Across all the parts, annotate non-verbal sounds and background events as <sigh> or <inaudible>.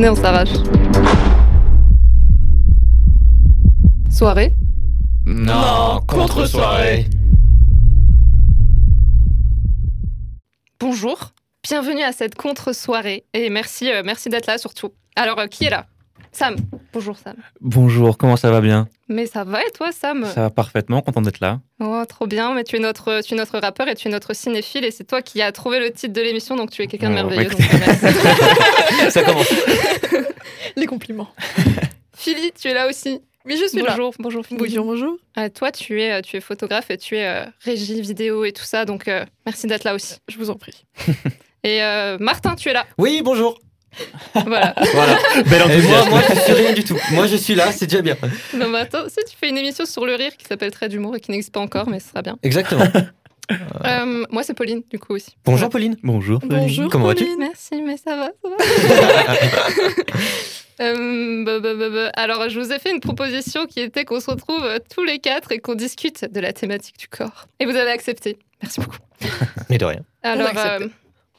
Venez, on s'arrache. Soirée Non, contre-soirée. Bonjour, bienvenue à cette contre-soirée et merci, euh, merci d'être là surtout. Alors, euh, qui est là? Sam. Bonjour Sam. Bonjour, comment ça va bien? Mais ça va et toi Sam? Ça va parfaitement, content d'être là. Oh, trop bien, mais tu es, notre, tu es notre rappeur et tu es notre cinéphile et c'est toi qui as trouvé le titre de l'émission, donc tu es quelqu'un de Oh, merveilleux. bah, donc, merci. <laughs> ça commence. <laughs> <laughs> Les compliments. Philly, tu es là aussi. Oui, je suis là. bonjour, bonjour Philly. Bonjour, bonjour. Euh, toi, tu es, euh, tu es photographe et tu es euh, régie vidéo et tout ça, donc euh, merci d'être là aussi. Je vous en prie. Et euh, Martin, tu es là. Oui, bonjour. Voilà. Voilà. Bel Et moi, moi, je suis rien du tout. Moi, je suis là, c'est déjà bien. non, mais attends, si tu fais une émission sur le rire qui s'appelle Trait d'humour et qui n'existe pas encore, mais ce sera bien. Exactement. <laughs> Euh, moi, c'est Pauline, du coup aussi. Bonjour, Pauline. Bonjour. Bonjour. Comment vas-tu. Merci, mais ça va, ça va. <laughs> <laughs> Euh, bah, bah, bah, bah. Alors, je vous ai fait une proposition qui était qu'on se retrouve euh, tous les quatre et qu'on discute de la thématique du corps. Et vous avez accepté. Merci beaucoup. Mais de rien. Alors, euh,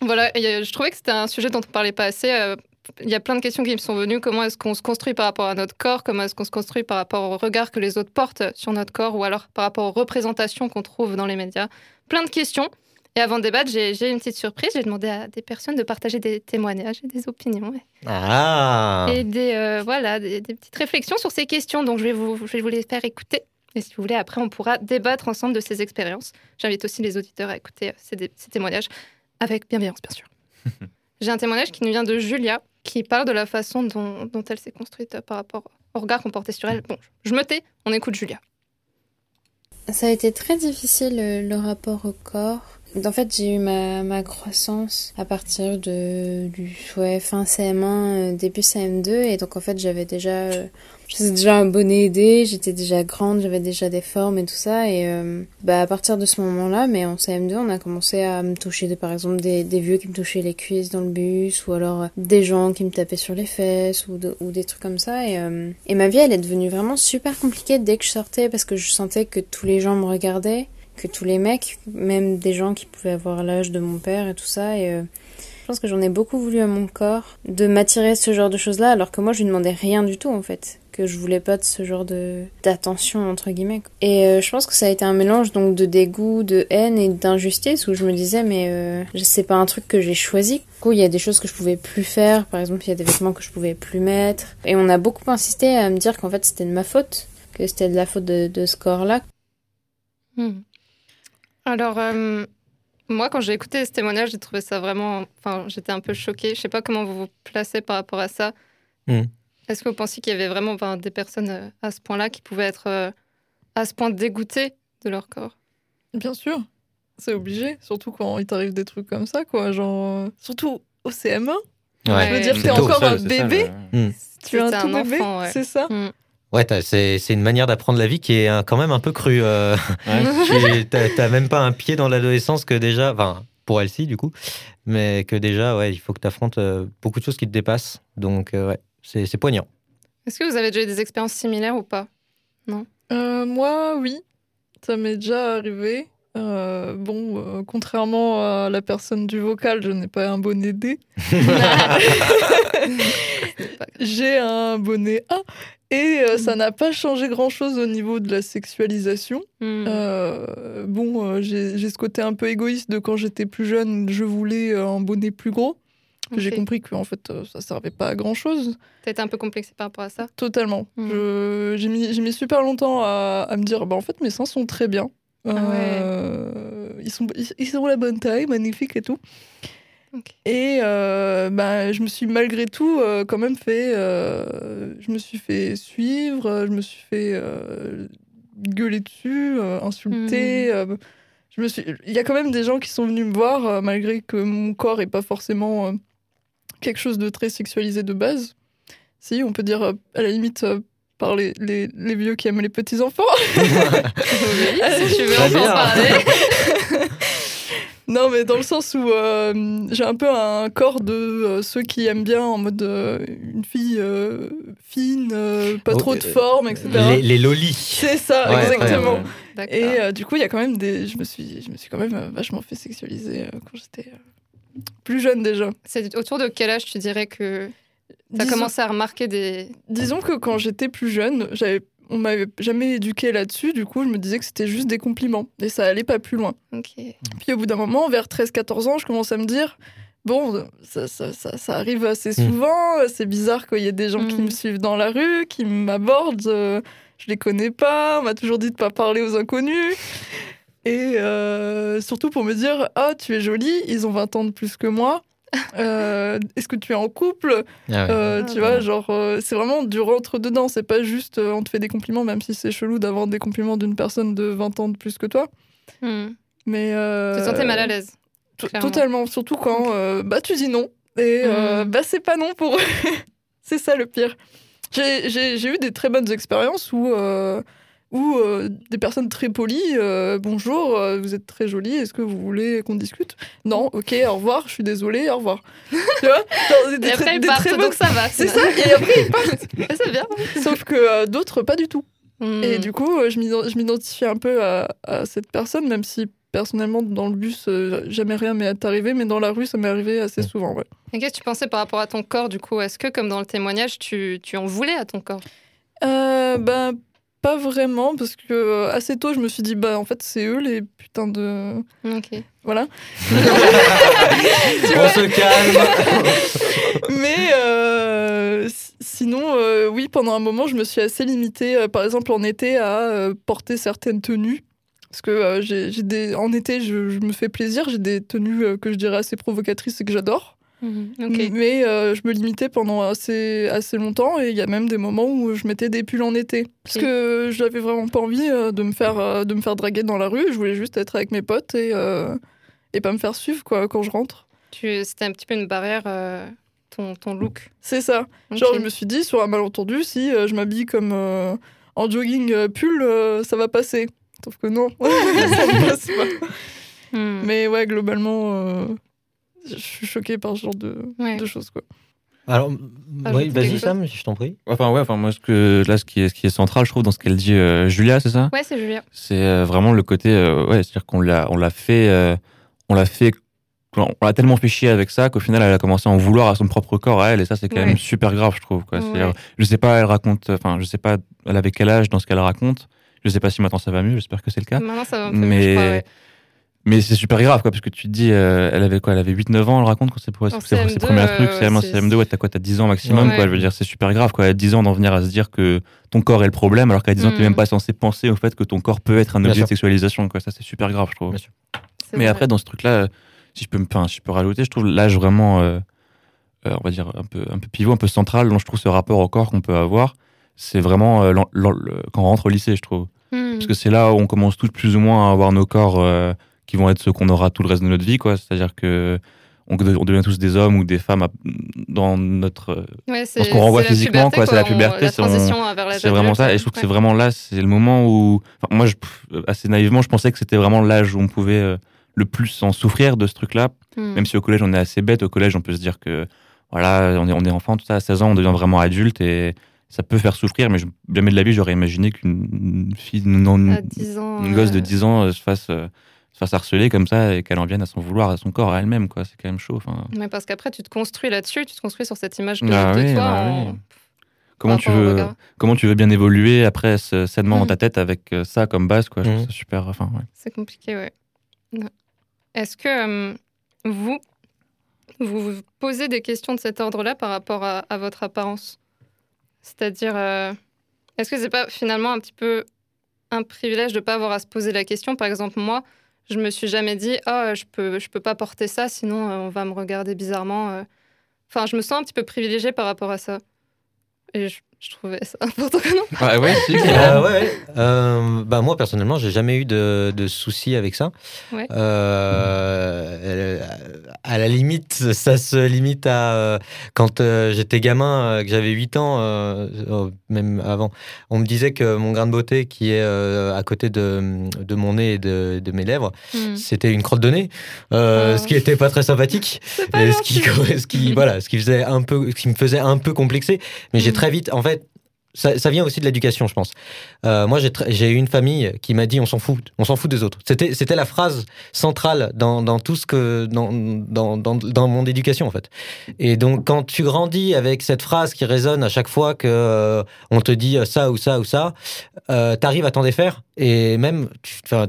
voilà, et, euh, je trouvais que c'était un sujet dont on parlait pas assez. euh, Il y a plein de questions qui me sont venues. Comment est-ce qu'on se construit par rapport à notre corps? Comment est-ce qu'on se construit par rapport au regard que les autres portent sur notre corps? Ou alors par rapport aux représentations qu'on trouve dans les médias? Plein de questions. Et avant de débattre, j'ai une petite surprise. J'ai demandé à des personnes de partager des témoignages et des opinions. et- Ah. et des, euh, voilà, des, des petites réflexions sur ces questions. Donc, je vais, vous, je vais vous les faire écouter. Et si vous voulez, après, on pourra débattre ensemble de ces expériences. J'invite aussi les auditeurs à écouter ces témoignages avec bienveillance, bien sûr. <laughs> J'ai un témoignage qui nous vient de Julia, qui parle de la façon dont, dont elle s'est construite euh, par rapport au regard qu'on portait sur elle. Bon, je me tais, on écoute Julia. Ça a été très difficile euh, le rapport au corps. En fait, j'ai eu ma, ma croissance à partir de du ouais, fin CM1, euh, début CM2 et donc en fait, j'avais déjà euh, déjà un bonnet aidé, j'étais déjà grande, j'avais déjà des formes et tout ça. Et euh, bah à partir de ce moment-là, mais en CM2, on a commencé à me toucher de, par exemple des, des vieux qui me touchaient les cuisses dans le bus ou alors euh, des gens qui me tapaient sur les fesses ou, de- ou des trucs comme ça. Et euh, et ma vie elle est devenue vraiment super compliquée dès que je sortais parce que je sentais que tous les gens me regardaient que tous les mecs, même des gens qui pouvaient avoir l'âge de mon père et tout ça. Et euh, je pense que j'en ai beaucoup voulu à mon corps de m'attirer ce genre de choses-là, alors que moi je lui demandais rien du tout en fait, que je voulais pas de ce genre de d'attention entre guillemets. Et euh, je pense que ça a été un mélange donc de dégoût, de haine et d'injustice où je me disais mais euh, c'est pas un truc que j'ai choisi. Du coup il y a des choses que je pouvais plus faire, par exemple il y a des vêtements que je pouvais plus mettre. Et on a beaucoup insisté à me dire qu'en fait c'était de ma faute, que c'était de la faute de, de ce corps-là. Hmm. Alors, euh, moi, quand j'ai écouté ce témoignage, j'ai trouvé ça vraiment. Enfin, j'étais un peu choquée. Je sais pas comment vous vous placez par rapport à ça. Hmm. Est-ce que vous pensez qu'il y avait vraiment des personnes euh, à ce point-là qui pouvaient être euh, à ce point dégoûtées de leur corps? Bien sûr. C'est obligé. Surtout quand il t'arrive des trucs comme ça, quoi. Genre, surtout au CM1. Ouais. Je veux dire, C'est t'es encore Ça, un ça, bébé. le- Tu es un tout bébé. ouais. C'est ça? Ouais, c'est c'est une manière d'apprendre la vie qui est euh, quand même un peu crue. euh. Ouais. <laughs> Tu- T'as même pas un pied dans l'adolescence que déjà, enfin, pour Elsie du coup, mais que déjà, ouais, il faut que tu affrontes beaucoup de choses qui te dépassent. Donc, euh, ouais, c'est c'est poignant. Est-ce que vous avez déjà eu des expériences similaires ou pas? Euh, moi, oui. Ça m'est déjà arrivé. Euh, bon, euh, contrairement à la personne du vocal, je n'ai pas un bonnet D. <laughs> <laughs> J'ai un bonnet A. Et euh, ça n'a pas changé grand-chose au niveau de la sexualisation. Hmm. Euh, bon, euh, j'ai ce côté un peu égoïste de quand j'étais plus jeune, je voulais euh, un bonnet plus gros. J'ai compris que en fait, ça servait pas à grand-chose. T'as été un peu complexé par rapport à ça Totalement. Mm. Je- J'ai mis, mis super longtemps à, à me dire, bah en fait, mes seins sont très bien. Ah ouais. Ils, sont, ils, ils ont la bonne taille, magnifique et tout. Et euh, bah, je me suis malgré tout euh, quand même fait. euh, je me suis fait suivre, je me suis fait euh, gueuler dessus, euh, insulter. Hmm. euh, je me suis... Il y a quand même des gens qui sont venus me voir, euh, malgré que mon corps est pas forcément euh, quelque chose de très sexualisé de base. Si, on peut dire euh, à la limite euh, par les, les, les vieux qui aiment les petits enfants. <laughs> Si tu veux, en parler. <laughs> Non, mais dans le sens où euh, j'ai un peu un corps de euh, ceux qui aiment bien en mode euh, une fille euh, fine, euh, pas Oh, trop de euh, forme, etc. Les, les lolis. C'est ça, Ouais, exactement. ouais, ouais. D'accord. Et euh, du coup, il y a quand même des. Je me suis, je me suis quand même euh, vachement fait sexualiser euh, quand j'étais euh, plus jeune déjà. C'est autour de quel âge tu dirais que T'as disons- commencé à remarquer des. Disons que quand j'étais plus jeune, j'avais, on m'avait jamais éduqué là-dessus, du coup je me disais que c'était juste des compliments et ça allait pas plus loin. Puis au bout d'un moment, vers 13-14 ans, je commence à me dire, bon, ça, ça, ça, ça arrive assez souvent, c'est bizarre qu'il y ait des gens qui Mm. me suivent dans la rue, qui m'abordent, euh, je les connais pas, on m'a toujours dit de pas parler aux inconnus. Et euh, surtout pour me dire, ah, tu es jolie, ils ont 20 ans de plus que moi. Euh, Est-ce que tu es en couple Ah ouais. euh, Ah, tu vois, genre, euh, c'est vraiment du rentre-dedans. C'est pas juste euh, on te fait des compliments, même si c'est chelou d'avoir des compliments d'une personne de 20 ans de plus que toi. Hmm. Mais. Euh, Tu te sentais mal à l'aise. Totalement. Surtout quand euh, bah, tu dis non. Et euh, Mm. bah, c'est pas non pour eux. <laughs> c'est ça le pire. J'ai- J'ai j'ai eu des très bonnes expériences où. Où euh, des personnes très polies, euh, bonjour, euh, vous êtes très jolie, est-ce que vous voulez qu'on discute? Non, ok, au revoir, je suis désolée, au revoir. <laughs> tu vois? Genre, des Et après, ils partent, donc ça va. C'est ça, et après ils partent. <laughs> C'est bien. Sauf que euh, d'autres, pas du tout. Hmm. Et du coup, je m'ident- je m'identifie un peu à, à cette personne, même si personnellement, dans le bus, euh, jamais rien m'est arrivé, mais dans la rue, ça m'est arrivé assez Mm. souvent. Ouais. Et qu'est-ce que tu pensais par rapport à ton corps, du coup? Est-ce que, comme dans le témoignage, tu, tu en voulais à ton corps? Euh, ben, pas vraiment, parce que euh, assez tôt, je me suis dit, bah, en fait, c'est eux les putains de. Ok. Voilà. <laughs> On se calme. <laughs> Mais euh, si- sinon, euh, oui, pendant un moment, je me suis assez limitée, euh, par exemple en été, à euh, porter certaines tenues. Parce que euh, j'ai j'ai des... en été, je, je me fais plaisir, j'ai des tenues euh, que je dirais assez provocatrices et que j'adore. Mhm. Mais euh, je me limitais pendant assez, assez longtemps et il y a même des moments où je mettais des pulls en été. Parce Ok. que j'avais vraiment pas envie euh, de, me faire, euh, de me faire draguer dans la rue. Je voulais juste être avec mes potes et, euh, et pas me faire suivre quoi, quand je rentre. C'était un petit peu une barrière, euh, ton, ton look. C'est ça. Genre, je me suis dit, sur un malentendu, si je m'habille comme en jogging pull, ça va passer. Sauf que non, <laughs> <laughs> ça ne passe pas. Hmm. Mais ouais, globalement, je suis choquée par ce genre de, Ouais. de choses. Quoi. Alors, Ah, oui, vas-y Sam, je t'en prie. Enfin, ouais, enfin, moi, ce que, là, ce qui, est, ce qui est central, je trouve, dans ce qu'elle dit, euh, Julia, c'est ça? Ouais, c'est Julia. C'est euh, vraiment le côté, euh, ouais, c'est-à-dire qu'on l'a, on l'a fait, euh, on l'a fait, on l'a tellement fait chier avec ça qu'au final, elle a commencé à en vouloir à son propre corps à elle, et ça, c'est quand Ouais. même super grave, je trouve. Quoi. Ouais. Je sais pas, elle raconte, enfin, je sais pas, elle avait quel âge dans ce qu'elle raconte. Je sais pas si maintenant ça va mieux, j'espère que c'est le cas. Maintenant, ça va un peu mieux, je Mais, crois, ouais. Mais c'est super grave, quoi, parce que tu te dis, euh, elle avait quoi Elle avait 8-9 ans, elle raconte, quand c'est pour ses, ses CM2, premiers trucs. euh, CM1, c'est- CM2, ouais, t'as quoi T'as 10 ans maximum, Ouais. quoi. Je veux dire, c'est super grave, quoi. À 10 ans, d'en venir à se dire que ton corps est le problème, alors qu'à 10 ans, t'es Mm. même pas censé penser au fait que ton corps peut être un Bien objet sûr. de sexualisation, quoi. Ça, c'est super grave, je trouve. Mais vrai. après, dans ce truc-là, euh, si je peux, me, enfin, si je peux rajouter, je trouve l'âge vraiment, euh, euh, on va dire, un peu, un peu pivot, un peu central, dont je trouve ce rapport au corps qu'on peut avoir, c'est vraiment euh, quand on rentre au lycée, je trouve. Hmm. Parce que c'est là où on commence tous plus ou moins à avoir nos corps euh, qui vont être ceux qu'on aura tout le reste de notre vie, quoi. C'est-à-dire que on, de- on devient tous des hommes ou des femmes à- dans notre. Ouais, Parce qu'on renvoie physiquement, puberté, quoi, c'est la puberté, c'est vraiment ça. Et je trouve que c'est vraiment là, c'est le moment où. enfin, moi, je, assez naïvement, je pensais que c'était vraiment l'âge où on pouvait euh, le plus en souffrir de ce truc-là. Hmm. Même si au collège, on est assez bête. Au collège, on peut se dire que voilà, on est, on est enfant, tout ça. À 16 ans, on devient vraiment adulte et ça peut faire souffrir. Mais je- jamais de la vie, j'aurais imaginé qu'une fille, non, 10 ans. une gosse de euh, 10 ans euh, se fasse, euh, fasse harceler comme ça et qu'elle en vienne à s'en vouloir à son corps, à elle-même. quoi. C'est quand même chaud. Enfin, Mais parce qu'après, tu te construis là-dessus, tu te construis sur cette image de, Ah de oui, toi. bah en- oui. comment, tu veux, comment tu veux bien évoluer après ce- sainement dans Mm. ta tête avec euh, ça comme base quoi? Je trouve Mm. ça super. Enfin, ouais. C'est compliqué, ouais. Est-ce que euh, vous, vous vous posez des questions de cet ordre-là par rapport à, à votre apparence? C'est-à-dire, euh, est-ce que c'est pas finalement un petit peu un privilège de pas avoir à se poser la question? Par exemple, moi, je me suis jamais dit, oh, je peux, je peux pas porter ça, sinon euh, on va me regarder bizarrement. euh. Enfin, je me sens un petit peu privilégiée par rapport à ça. Et je, je trouvais ça important que non. Ouais, ouais, si, Euh, ouais, ouais. Euh, bah, moi, personnellement, j'ai jamais eu de, de soucis avec ça. Ouais. Euh, à la limite, ça se limite à euh, quand euh, j'étais gamin, euh, que j'avais 8 ans, euh, euh, même avant, on me disait que mon grain de beauté qui est euh, à côté de, de mon nez et de, de mes lèvres, Hmm. c'était une crotte de nez, euh, Ah. ce qui était pas très sympathique. C'est pas Et ce qui, gentil. ce qui, voilà, ce qui faisait un peu, ce qui me faisait un peu complexer. Mais j'ai Mm. très vite, en fait, ça, vient aussi de l'éducation, je pense. Euh, moi, j'ai eu une famille qui m'a dit on s'en fout, on s'en fout des autres. C'était la phrase centrale dans, tout ce que dans, mon éducation en fait. Et donc quand tu grandis avec cette phrase qui résonne à chaque fois que euh, on te dit ça ou ça ou ça, euh, t'arrives à t'en défaire et même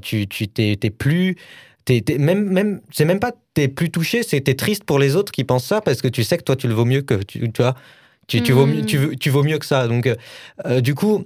tu, tu, t'es, plus T'es, t'es- même, même, c'est même pas t'es plus touché, c'est t'es triste pour les autres qui pensent ça parce que tu sais que toi tu le vaux mieux que tu, tu vois, tu, tu, vaux, mieux- tu, veux- tu vaux mieux que ça. Donc, euh, euh, du coup,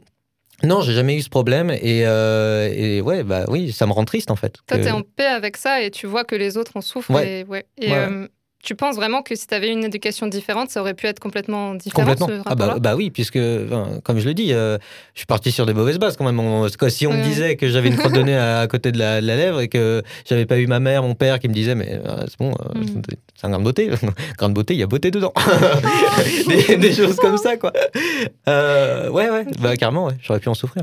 non, j'ai jamais eu ce problème et, euh, et ouais, bah oui, ça me rend triste en fait. Toi, que- t'es en paix avec ça et tu vois que les autres en souffrent. Ouais. Et, ouais. Et, Ouais. euh, tu penses vraiment que si tu avais une éducation différente, ça aurait pu être complètement différent Complètement. ce Ah bah, bah oui, puisque, enfin, comme je le dis, euh, je suis parti sur des mauvaises bases quand même. On- si on me disait que j'avais une crotte de nez à, à côté de la, de la lèvre et que j'avais pas eu ma mère, mon père qui me disait, mais euh, c'est bon, euh, Mm. c'est un grain de beauté. <laughs> grain de beauté, il y a beauté dedans. <laughs> des, des choses comme ça, quoi. Euh, ouais, ouais, bah carrément, ouais, j'aurais pu en souffrir.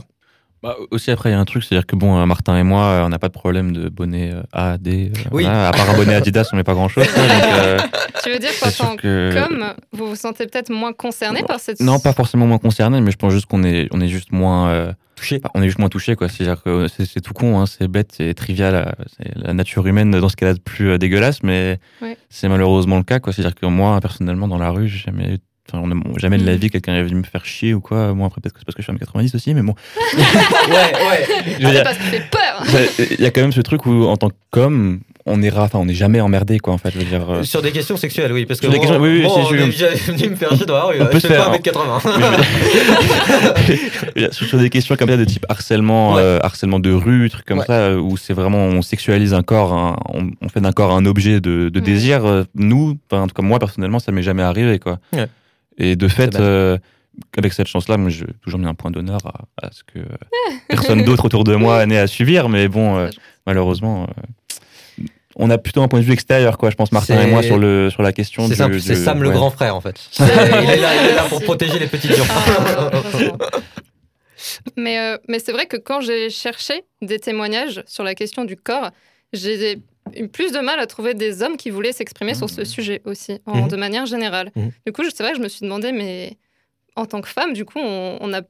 Bah, aussi, après, il y a un truc, c'est-à-dire que bon, euh, Martin et moi, euh, on n'a pas de problème de bonnet euh, A, D. euh, Oui. voilà. à part un bonnet Adidas, on met pas grand-chose. euh, <laughs> Tu veux dire qu'en tant que. qu'homme, vous vous sentez peut-être moins concerné par cette... Non, pas forcément moins concerné, mais je pense juste qu'on est, on est juste moins. euh, Touché. On est juste moins touché, quoi. C'est-à-dire que c'est c'est tout con, hein, c'est bête, c'est trivial, c'est la nature humaine dans ce cas-là de plus euh, dégueulasse, mais Ouais. c'est malheureusement le cas, quoi. C'est-à-dire que moi, personnellement, dans la rue, j'ai jamais, eu- enfin, on a- jamais de la Mm. vie quelqu'un est venu me faire chier ou quoi. Moi, après, peut-être que c'est parce que je suis en 90 aussi, mais bon. <laughs> ouais, ouais. Je veux Ah, dire, parce que fait peur Il y a quand même ce truc où, en tant qu'homme, on est enfin, on n'est jamais emmerdé, quoi, en fait. Je veux dire, euh, Sur des questions sexuelles, oui. Parce que Sur des questions- oui, oui, moi, c'est on est déjà venu me faire chier dans la rue. On peut je se faire, pas hein. 1m80. <laughs> sur sur des questions comme ça de type harcèlement, Ouais. euh, harcèlement de rue, trucs comme Ouais. ça, euh, où c'est vraiment on sexualise un corps, un- on, on fait d'un corps un objet de, désir. euh, nous, en tout cas moi personnellement, ça m'est jamais arrivé, quoi. Ouais. Et de fait, euh, avec cette chance-là, moi, j'ai toujours mis un point d'honneur à, à ce que euh, personne <laughs> d'autre autour de moi n'ait à subir. Mais bon, euh, malheureusement. euh, on a plutôt un point de vue extérieur, quoi. Je pense Martin et moi sur le sur la question. C'est du- simple, c'est Sam le grand frère en fait. <laughs> il, est là, il est là pour protéger les petites gens. Ah, mais euh, mais c'est vrai que quand j'ai cherché des témoignages sur la question du corps, j'ai plus de mal à trouver des hommes qui voulaient s'exprimer sur ce sujet aussi, en- Mhm. de manière générale. Mhm. Du coup, je- c'est vrai que je me suis demandé, mais en tant que femme, du coup, on, on a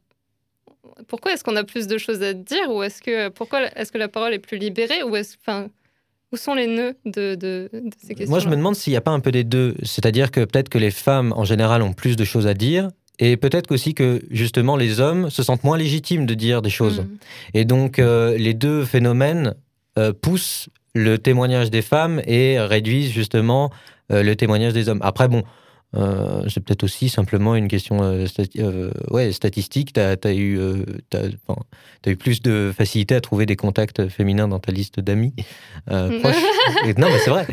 pourquoi est-ce qu'on a plus de choses à dire ou est-ce que pourquoi est-ce que la parole est plus libérée ou est-ce enfin où sont les nœuds de, de, de ces questions Moi, je me demande s'il n'y a pas un peu des deux. C'est-à-dire que peut-être que les femmes, en général, ont plus de choses à dire. Et peut-être aussi que, justement, les hommes se sentent moins légitimes de dire des choses. Et donc, euh, les deux phénomènes euh, poussent le témoignage des femmes et réduisent, justement, euh, le témoignage des hommes. Après, bon, euh, c'est peut-être aussi simplement une question euh, stati- euh, ouais, statistique. Tu as, eu, eu plus de facilité à trouver des contacts féminins dans ta liste d'amis <laughs> proches. Non, mais c'est vrai.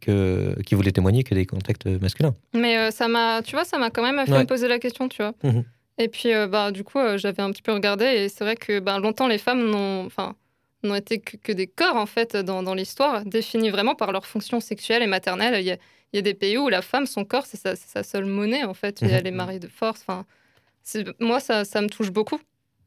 Que, qui voulaient témoigner que des contacts masculins. Mais ça m'a, tu vois, ça m'a quand même fait Ouais. me poser la question, tu vois. Mhm. Et puis, bah, du coup, j'avais un petit peu regardé et c'est vrai que bah, longtemps, les femmes n'ont, enfin, n'ont été que, que des corps, en fait, dans, dans l'histoire, définis vraiment par leur fonction sexuelle et maternelle. Il y a, il y a des pays où la femme, son corps, c'est sa, seule monnaie, en fait. Il y a Mhm. les maris de force. Enfin, moi, ça, ça me touche beaucoup.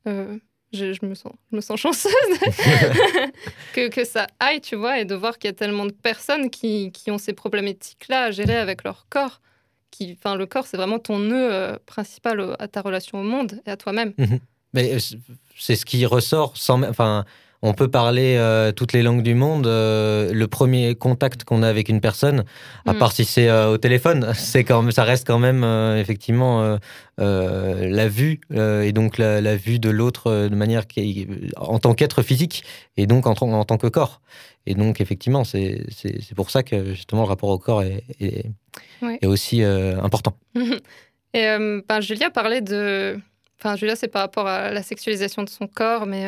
Euh, je, je me sens, je me sens chanceuse <laughs> <laughs> que, que ça aille, tu vois, et de voir qu'il y a tellement de personnes qui, qui ont ces problématiques-là à gérer avec leur corps. Qui, le corps, c'est vraiment ton nœud euh, principal à ta relation au monde et à toi-même. Mais euh, c'est- ce qui ressort sans. Enfin, on peut parler euh, toutes les langues du monde. euh, le premier contact qu'on a avec une personne, à Mm. part si c'est euh, au téléphone, <laughs> c'est quand même, ça reste quand même effectivement la vue et donc la, la vue de l'autre de manière qui, en tant qu'être physique et donc en, tant- en tant que corps. Et donc effectivement, c'est pour ça que justement le rapport au corps est, est, Ouais. est aussi important. <laughs> Et ben, Julia parlait de. Enfin, Julia, c'est par rapport à la sexualisation de son corps, mais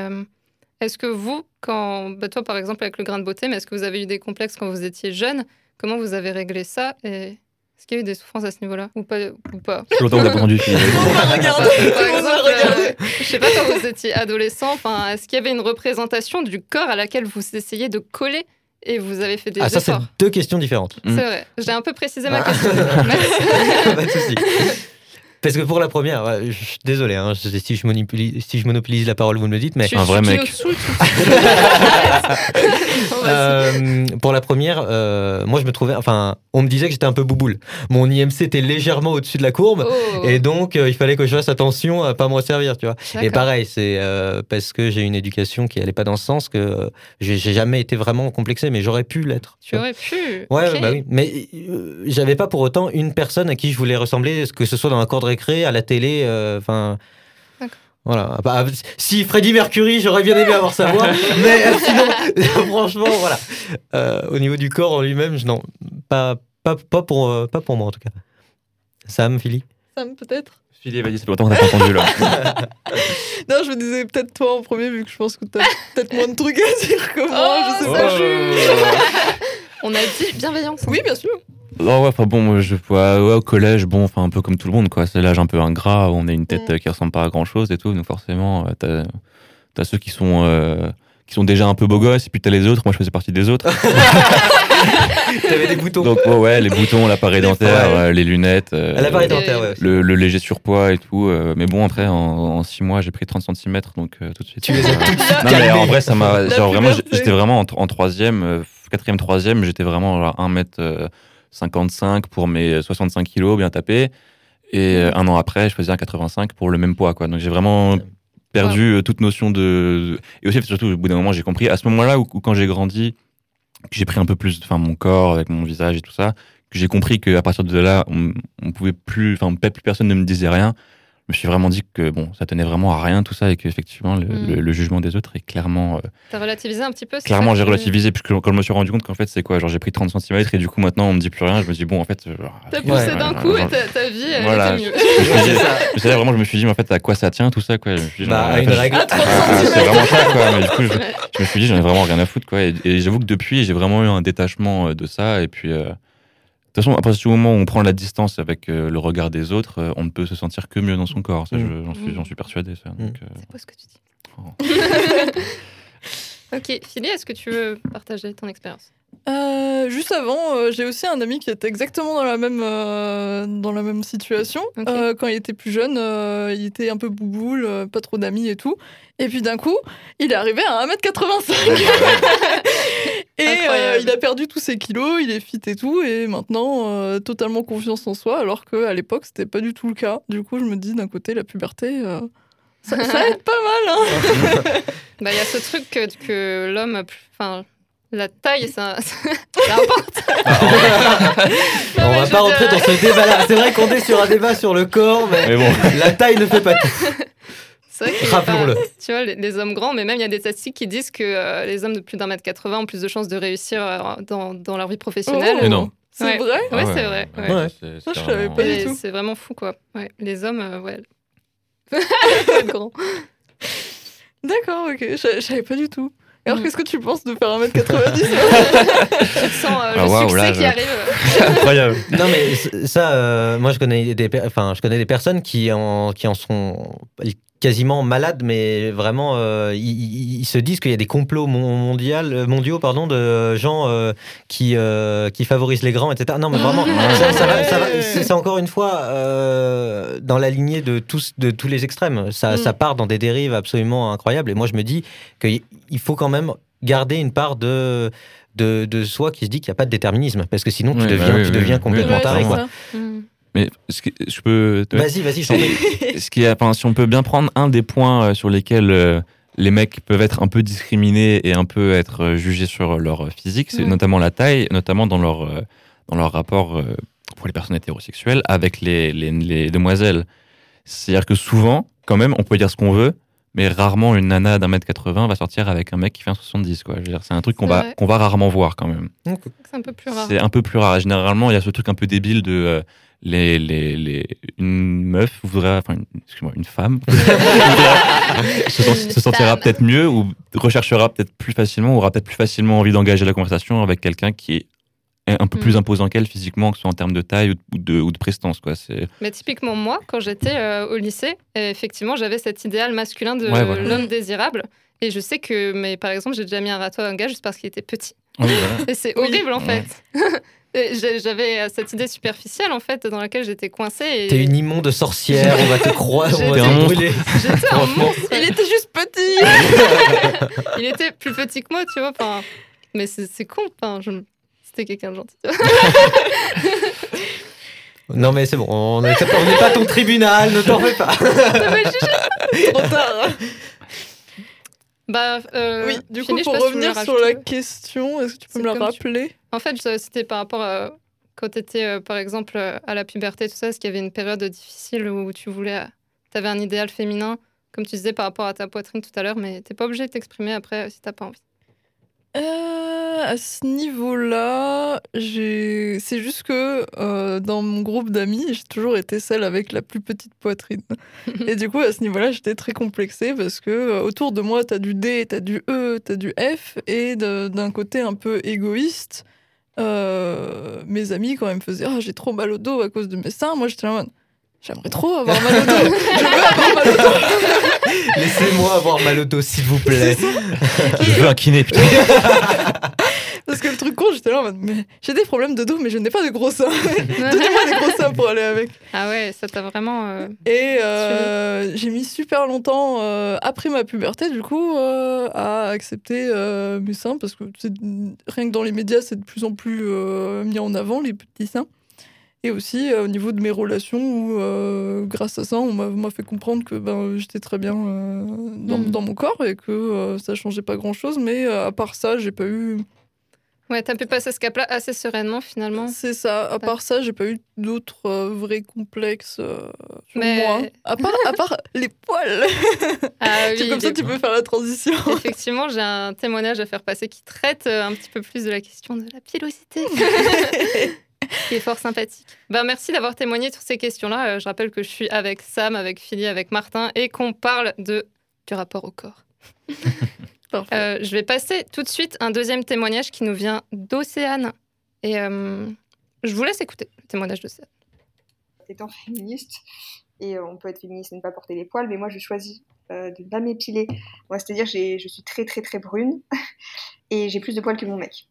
est-ce que vous, quand. ben, toi, par exemple, avec le grain de beauté, mais est-ce que vous avez eu des complexes quand vous étiez jeune? Comment vous avez réglé ça? Et est-ce qu'il y a eu des souffrances à ce niveau-là? Ou pas, ou pas? Je suis longtemps que regardait. euh, je sais pas, quand vous étiez adolescent, enfin, est-ce qu'il y avait une représentation du corps à laquelle vous essayez de coller et vous avez fait des Ah, ça, c'est deux questions différentes. C'est vrai. J'ai un peu précisé ma Ah. question. <laughs> Merci. Pas de souci. Parce que pour la première, ouais, je suis désolé, hein, je- si, je monopolise, si je monopolise la parole, vous me le dites, mais Tu- un vrai mec. <laughs> euh, pour la première, euh, moi je me trouvais, enfin, on me disait que j'étais un peu bouboule. Mon IMC était légèrement au-dessus de la courbe. Oh. Et donc, euh, il fallait que je fasse attention à pas me resservir, tu vois. Et pareil, c'est euh, parce que j'ai une éducation qui allait pas dans ce sens que euh, j'ai jamais été vraiment complexé, mais j'aurais pu l'être. Tu aurais pu. Ouais, bah oui. Mais euh, j'avais pas pour autant une personne à qui je voulais ressembler, que ce soit dans un cours de récré, à la télé, euh, enfin. Voilà. Bah, si Freddie Mercury, j'aurais bien aimé avoir sa voix, <laughs> mais euh, sinon, <laughs> franchement, voilà. Euh, au niveau du corps en lui-même, je- non, pas, pas, pas, pour, euh, pas pour moi en tout cas. Sam, Philly? Sam, peut-être? Philippe, vas-y, c'est longtemps qu'on t'a pas entendu là. <laughs> Non, je me disais peut-être toi en premier, vu que je pense que t'as peut-être moins de trucs à dire que moi. Oh, je sais ça pas. juge. On a dit bienveillance. Oui, bien sûr. Non, ouais, enfin bon, je, ouais, ouais, au collège, bon, enfin un peu comme tout le monde, quoi. C'est l'âge un peu ingrat, où on a une tête Mm. euh, qui ressemble pas à grand chose et tout, donc forcément, euh, t'as as ceux qui sont, euh, qui sont déjà un peu beaux gosses, et puis t'as les autres. Moi, je faisais partie des autres. <laughs> T'avais des boutons. donc, ouais, ouais, les boutons, l'appareil dentaire, euh, les lunettes. euh, À l'appareil Et- dentaire, ouais. le, le léger surpoids et tout. euh, mais bon, après, en 6 mois, j'ai pris 30 cm, donc euh, tout de suite. Tu les as euh, tout de suite Non, mais en vrai, ça m'a. Genre, vraiment, j'étais vraiment en, en troisième, quatrième, troisième, j'étais vraiment genre 1m55 pour mes 65 kilos, bien tapé. Et euh, un an après, je faisais un 85 pour le même poids, quoi. Donc j'ai vraiment perdu euh, toute notion de. Et aussi, surtout, au bout d'un moment, j'ai compris. À ce moment-là, où, où quand j'ai grandi, que j'ai pris un peu plus, enfin, mon corps avec mon visage et tout ça, que j'ai compris qu'à partir de là, on, on pouvait plus, enfin, plus personne ne me disait rien. Je me suis vraiment dit que bon, ça tenait vraiment à rien tout ça et qu'effectivement le, Mm. le- le jugement des autres est clairement euh, T'as relativisé un petit peu Clairement, j'ai relativisé, puisque quand je me suis rendu compte qu'en fait, c'est quoi Genre, j'ai pris 30 cm et du coup, maintenant, on me dit plus rien. Je me dis, bon, en fait. euh, T'as poussé Ouais, d'un coup et genre, ta, ta vie, elle Voilà. était mieux. je <laughs> suis dit- vraiment, je me suis dit, mais en fait, à quoi ça tient tout ça, quoi Je me suis dit, Bah, genre, une règle. ah, c'est vraiment ça, quoi. Mais du coup, je, me suis dit, j'en ai vraiment rien à foutre, quoi. Et, et j'avoue que depuis, j'ai vraiment eu un détachement euh, de ça. Et puis, euh, toute façon, à partir du moment où on prend la distance avec euh, le regard des autres, euh, on ne peut se sentir que mieux dans son corps. Ça, Mm. j'en suis, j'en suis persuadé. Ça. Donc, euh, C'est beau ce que tu dis. Oh. <laughs> ok, Philly, est-ce que tu veux partager ton expérience? Euh, juste avant, euh, j'ai aussi un ami qui était exactement dans la même, euh, dans la même situation. Euh, quand il était plus jeune, euh, il était un peu bouboule, euh, pas trop d'amis et tout. Et puis d'un coup, il est arrivé à 1m85. <laughs> <laughs> et euh, il a perdu tous ses kilos, il est fit et tout. Et maintenant, euh, totalement confiance en soi, alors qu'à l'époque, c'était pas du tout le cas. Du coup, je me dis, d'un côté, la puberté, euh, ça, ça aide pas mal. hein. <laughs> Bah, il y a ce truc que, que l'homme, enfin, la taille, ça, <laughs> ça importe. On Non, mais va pas rentrer dire- dans ce débat-là. C'est vrai qu'on est sur un débat sur le corps, mais Mais bon. la taille ne fait pas tout. <laughs> C'est vrai que, Rappelons-le. <laughs> Tu vois, les, les hommes grands, mais même il y a des statistiques qui disent que euh, les hommes de plus d'un mètre 80 ont plus de chances de réussir euh, dans, dans leur vie professionnelle. Oh, Mais non. C'est Ouais. vrai? Ouais, Ah c'est vrai. ouais. Ouais. c'est- Ça, c'est je savais vraiment- pas du tout. C'est vraiment fou, quoi. Ouais. Les hommes, euh, ouais. <laughs> <laughs> Grand. D'accord, ok. Je je savais pas du tout. Alors, Mm. qu'est-ce que tu penses de faire 1m90 Tu te sens euh, le Ah, waouh, succès là, qui je- arrive. Incroyable. Non mais ça, euh, moi je connais des, per- enfin je connais des personnes qui en, qui en sont quasiment malades, mais vraiment euh, ils, se disent qu'il y a des complots mondial, euh, mondiaux pardon de gens euh, qui euh, qui favorisent les grands, etc. Non mais vraiment, <laughs> ça, ça va- ça va- c'est encore une fois euh, dans la lignée de tous de tous les extrêmes. Ça, Mm. ça part dans des dérives absolument incroyables. Et moi je me dis qu'il il faut quand même garder une part de de, de soi qui se dit qu'il n'y a pas de déterminisme parce que sinon tu Oui, bah deviens oui, tu oui, deviens oui. complètement taré c'est quoi. ça. Mm. Mais ce que- je peux. te- Vas-y, vas-y, je t'en prie. ce qui est, enfin, si on peut bien prendre un des points euh, sur lesquels euh, les mecs peuvent être un peu discriminés et un peu être euh, jugés sur leur physique, c'est notamment la taille, notamment dans leur, dans leur rapport pour les personnes hétérosexuelles avec les, les, les demoiselles. C'est-à-dire que souvent, quand même, on peut dire ce qu'on veut, mais rarement une nana d'un mètre 80 va sortir avec un mec qui fait un 70. Quoi. Je veux dire, C'est un truc qu'on va, qu'on va rarement voir quand même. C'est un peu plus rare. C'est un peu plus rare. Et Généralement, il y a ce truc un peu débile de euh, les, les, les, une meuf enfin, excuse-moi, une femme <laughs> <laughs> se, sent- Une se sentira peut-être mieux ou recherchera peut-être plus facilement, ou aura peut-être plus facilement envie d'engager la conversation avec quelqu'un qui est un peu Mm. plus imposant qu'elle physiquement, que ce soit en termes de taille ou de, ou de, prestance. Quoi. Mais typiquement, moi, quand j'étais euh, au lycée, effectivement, j'avais cet idéal masculin de Ouais, voilà. l'homme désirable. Et je sais que, mais par exemple, j'ai déjà mis un râteau à un gars juste parce qu'il était petit. Oui, voilà. C'est Oui. horrible en fait. <laughs> J'avais euh, cette idée superficielle en fait dans laquelle j'étais coincée. Et... T'es une immonde sorcière, on va te croire, on va te monstre. brûler. J'étais un monstre. Il était juste petit <laughs> Il était plus petit que moi, tu vois. Enfin, mais c'est con. Enfin, je... C'était quelqu'un de gentil. <laughs> Non mais c'est bon, on n'est pas ton tribunal, ne t'en fais pas. Trop tard bah, euh, Oui, du coup, pour si revenir sur la question, est-ce que tu peux me la tu- rappeler? En fait, c'était par rapport à quand tu étais, par exemple, euh, à la puberté, tout ça, est-ce qu'il y avait une période difficile où tu voulais. Tu avais un idéal féminin, comme tu disais par rapport à ta poitrine tout à l'heure, mais t'es pas obligé de t'exprimer après euh, si t'as pas envie. Euh, à ce niveau-là. C'est juste que euh, dans mon groupe d'amis, j'ai toujours été celle avec la plus petite poitrine. <laughs> et du coup, à ce niveau-là, j'étais très complexée parce que euh, autour de moi, t'as du D, t'as du E, t'as du F, et d'un côté un peu égoïste, mes amis, quand ils me faisaient Ah, j'ai trop mal au dos à cause de mes seins, moi j'étais là J'aimerais trop avoir mal au dos. Je veux avoir mal au dos. <laughs> Laissez-moi avoir mal au dos, s'il vous plaît. <laughs> Je veux un kiné, putain. <laughs> Parce que le truc con, j'étais là en mode Mais j'ai des problèmes de dos, mais je n'ai pas de gros seins. Donnez-moi des gros seins pour aller avec. ah ouais, ça t'a vraiment. euh, Et euh, j'ai mis super longtemps euh, après ma puberté, du coup, euh, à accepter euh, mes seins parce que rien que dans les médias, c'est de plus en plus euh, mis en avant, les petits seins. Et aussi euh, au niveau de mes relations, où euh, grâce à ça, on m'a- fait comprendre que ben, j'étais très bien euh, dans, Mhm. dans mon corps et que ça changeait pas grand chose. Mais à part ça, j'ai pas eu. Ouais, t'as pu passer ce cap-là assez sereinement finalement. C'est ça. À part ça, j'ai pas eu d'autres euh, vrais complexes euh, sur Mais- moi. À part, à part <laughs> les poils. Ah <laughs> oui, comme ça tu peux faire la transition. Effectivement, j'ai un témoignage à faire passer qui traite euh, un petit peu plus de la question de la pilosité. <laughs> qui est fort sympathique. Ben, merci d'avoir témoigné sur ces questions-là. Euh, je rappelle que je suis avec Sam, avec Philly, avec Martin et qu'on parle de, du rapport au corps. <laughs> Euh, je vais passer tout de suite un deuxième témoignage qui nous vient d'Océane. Et euh, je vous laisse écouter le témoignage d'Océane. étant féministe, et on peut être féministe et ne pas porter les poils, mais moi je choisis euh, de ne pas m'épiler. Moi, c'est-à-dire je suis très très très brune <laughs> et j'ai plus de poils que mon mec.